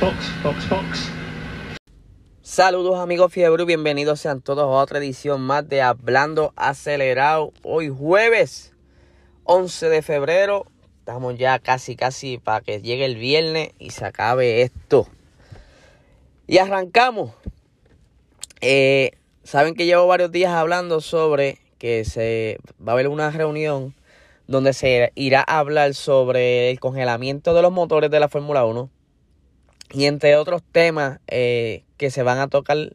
Box, box, box. Saludos amigos Fiebre, bienvenidos sean todos a otra edición más de Hablando Acelerado. Hoy jueves 11 de febrero, estamos ya casi casi para que llegue el viernes y se acabe esto. Y arrancamos. Eh, Saben que llevo varios días hablando sobre que se va a haber una reunión donde se irá a hablar sobre el congelamiento de los motores de la Fórmula 1 y entre otros temas eh, que se van a tocar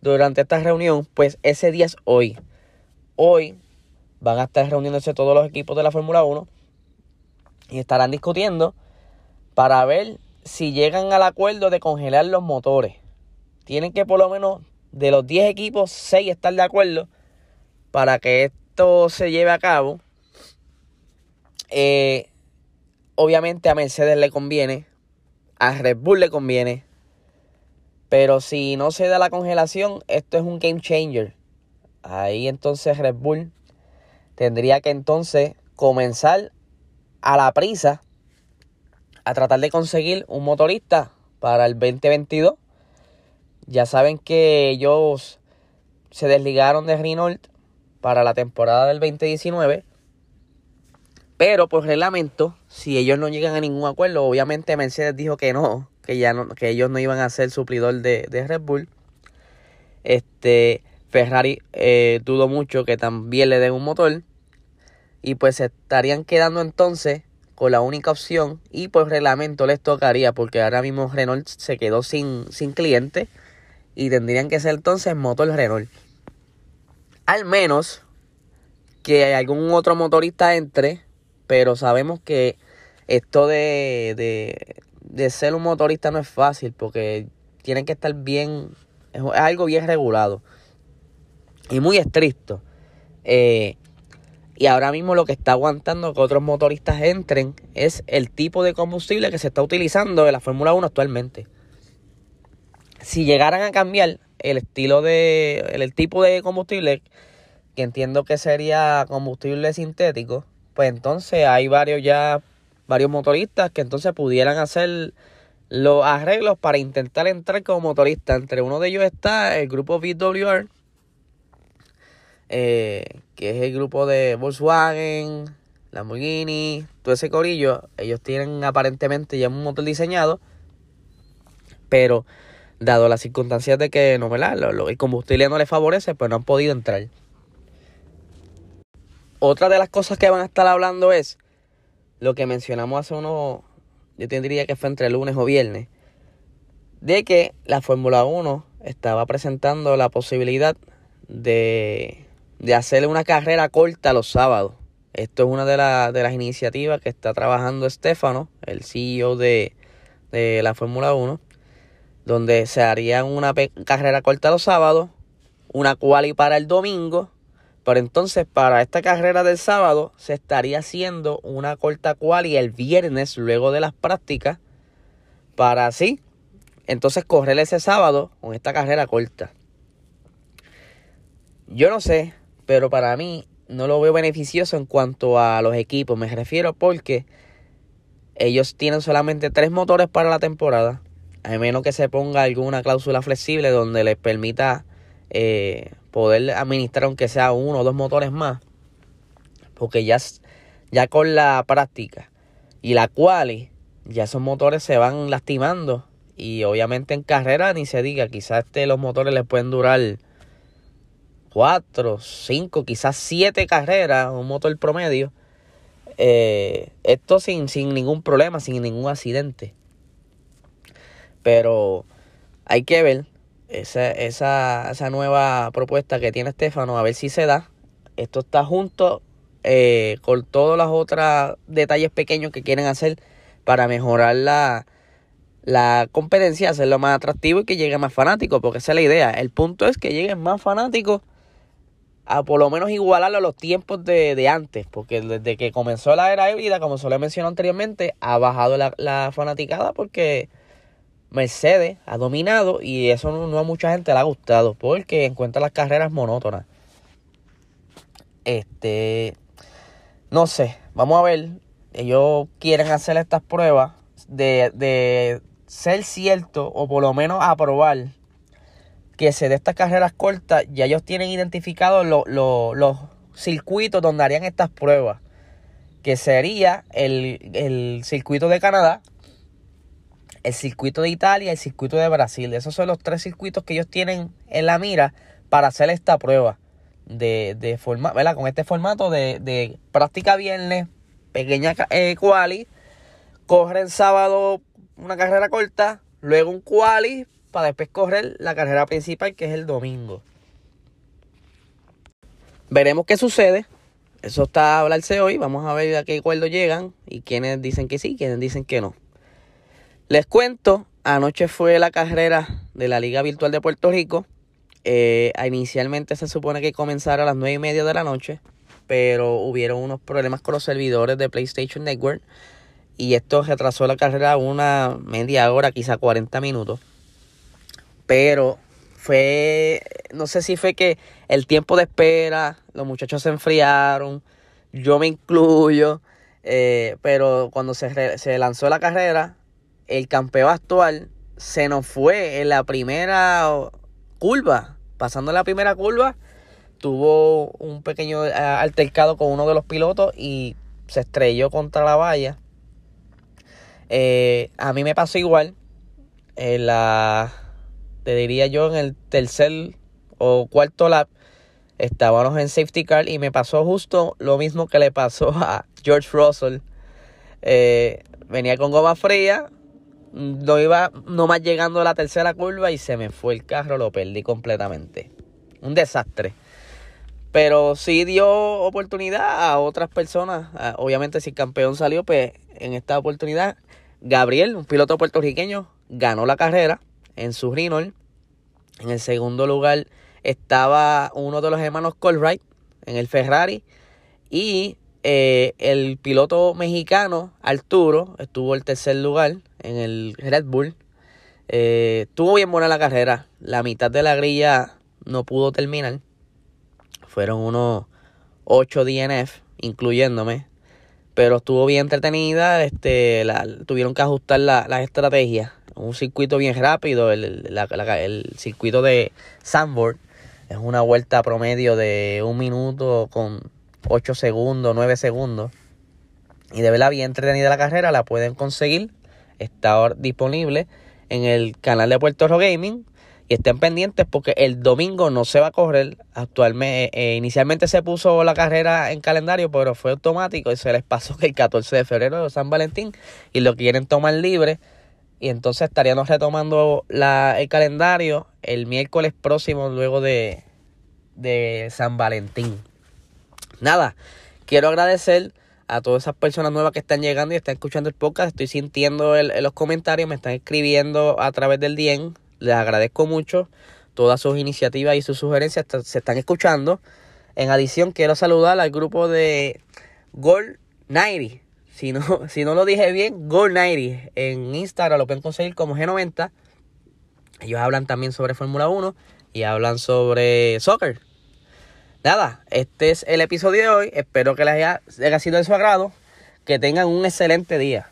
durante esta reunión, pues ese día es hoy. Hoy van a estar reuniéndose todos los equipos de la Fórmula 1 y estarán discutiendo para ver si llegan al acuerdo de congelar los motores. Tienen que por lo menos de los 10 equipos, 6 estar de acuerdo para que esto se lleve a cabo. Eh, obviamente a Mercedes le conviene, a Red Bull le conviene, pero si no se da la congelación, esto es un game changer. Ahí entonces Red Bull tendría que entonces comenzar a la prisa a tratar de conseguir un motorista para el 2022. Ya saben que ellos se desligaron de Renault para la temporada del 2019. Pero por reglamento, si ellos no llegan a ningún acuerdo, obviamente Mercedes dijo que no, que ya no, que ellos no iban a ser suplidor de, de Red Bull. Este Ferrari eh, dudo mucho que también le den un motor. Y pues se estarían quedando entonces con la única opción. Y por reglamento les tocaría, porque ahora mismo Renault se quedó sin, sin cliente. Y tendrían que ser entonces motor Renault. Al menos que algún otro motorista entre pero sabemos que esto de, de, de, ser un motorista no es fácil porque tienen que estar bien, es algo bien regulado y muy estricto. Eh, y ahora mismo lo que está aguantando que otros motoristas entren es el tipo de combustible que se está utilizando en la Fórmula 1 actualmente. Si llegaran a cambiar el estilo de, el, el tipo de combustible, que entiendo que sería combustible sintético, pues entonces hay varios ya, varios motoristas que entonces pudieran hacer los arreglos para intentar entrar como motorista. Entre uno de ellos está el grupo VWR, eh, que es el grupo de Volkswagen, Lamborghini, todo ese corillo. Ellos tienen aparentemente ya un motor diseñado, pero dado las circunstancias de que no, ¿verdad? el combustible no les favorece, pues no han podido entrar. Otra de las cosas que van a estar hablando es lo que mencionamos hace unos, yo tendría que fue entre lunes o viernes, de que la Fórmula 1 estaba presentando la posibilidad de, de hacerle una carrera corta los sábados. Esto es una de, la, de las iniciativas que está trabajando Stefano, el CEO de, de la Fórmula 1, donde se haría una carrera corta los sábados, una quali para el domingo pero entonces para esta carrera del sábado se estaría haciendo una corta quali el viernes luego de las prácticas para así entonces correr ese sábado con esta carrera corta. Yo no sé, pero para mí no lo veo beneficioso en cuanto a los equipos. Me refiero porque ellos tienen solamente tres motores para la temporada. A menos que se ponga alguna cláusula flexible donde les permita eh, poder administrar aunque sea uno o dos motores más. Porque ya, ya con la práctica y la quali, ya esos motores se van lastimando. Y obviamente en carrera ni se diga, quizás este, los motores les pueden durar cuatro, cinco, quizás siete carreras, un motor promedio. Eh, esto sin, sin ningún problema, sin ningún accidente. Pero hay que ver esa, esa, esa nueva propuesta que tiene Estefano, a ver si se da. Esto está junto eh, con todos los otros detalles pequeños que quieren hacer para mejorar la, la competencia, hacerlo más atractivo y que llegue más fanáticos, porque esa es la idea. El punto es que lleguen más fanáticos a por lo menos igualarlo a los tiempos de, de antes, porque desde que comenzó la era híbrida, como se lo mencionado anteriormente, ha bajado la, la fanaticada porque Mercedes ha dominado y eso no, a mucha gente le ha gustado porque encuentra las carreras monótonas. Este, no sé, vamos a ver. Ellos quieren hacer estas pruebas de, de ser cierto o por lo menos aprobar que se dé estas carreras cortas, ya ellos tienen identificados los circuitos donde harían estas pruebas. Que sería el, el circuito de Canadá, el circuito de Italia y el circuito de Brasil. Esos son los tres circuitos que ellos tienen en la mira para hacer esta prueba de, de forma, ¿verdad? Con este formato de, de práctica viernes, pequeña eh, quali, corren sábado una carrera corta, luego un quali para después correr la carrera principal que es el domingo. Veremos qué sucede. Eso está a hablarse hoy. Vamos a ver a qué acuerdo llegan y quienes dicen que sí, quienes dicen que no. Les cuento, anoche fue la carrera de la Liga Virtual de Puerto Rico. Eh, inicialmente se supone que comenzara a las 9 y media de la noche, pero hubieron unos problemas con los servidores de PlayStation Network y esto retrasó la carrera una media hora, quizá 40 minutos. Pero fue, no sé si fue que el tiempo de espera, los muchachos se enfriaron, yo me incluyo, eh, pero cuando se, se lanzó la carrera, el campeón actual se nos fue en la primera curva. Pasando la primera curva, tuvo un pequeño eh, altercado con uno de los pilotos y se estrelló contra la valla. Eh, a mí me pasó igual. En la, te diría yo, en el tercer o cuarto lap, estábamos en safety car y me pasó justo lo mismo que le pasó a George Russell. Eh, venía con goma fría, no iba nomás llegando a la tercera curva y se me fue el carro, lo perdí completamente. Un desastre. Pero sí dio oportunidad a otras personas. Obviamente si el campeón salió, pues en esta oportunidad Gabriel, un piloto puertorriqueño, ganó la carrera en su Renault. En el segundo lugar estaba uno de los hermanos Colwright en el Ferrari. Y eh, el piloto mexicano, Arturo, estuvo el tercer lugar en el Red Bull. Eh, estuvo bien buena la carrera. La mitad de la grilla no pudo terminar. Fueron unos 8 DNF, incluyéndome. Pero estuvo bien entretenida. Este, tuvieron que ajustar la, la estrategia. Un circuito bien rápido. El, el circuito de Sandboard. Es una vuelta promedio de un minuto con 8 segundos, 9 segundos. Y de verdad bien entretenida la carrera, la pueden conseguir. Está disponible en el canal de Puerto Rico Gaming. Y estén pendientes porque el domingo no se va a correr. Actualmente, eh, inicialmente se puso la carrera en calendario, pero fue automático y se les pasó que el 14 de febrero de San Valentín y lo quieren tomar libre. Y entonces estaríamos retomando la, el calendario el miércoles próximo, luego de, de San Valentín nada, quiero agradecer a todas esas personas nuevas que están llegando y están escuchando el podcast. Estoy sintiendo en los comentarios, me están escribiendo a través del DM. Les agradezco mucho todas sus iniciativas y sus sugerencias se están escuchando. En adición, quiero saludar al grupo de Gold 90. Si no, si no lo dije bien, Gold 90. En Instagram lo pueden conseguir como G90. Ellos hablan también sobre Fórmula 1 y hablan sobre soccer. Nada, este es el episodio de hoy. Espero que les haya, sido de su agrado. Que tengan un excelente día.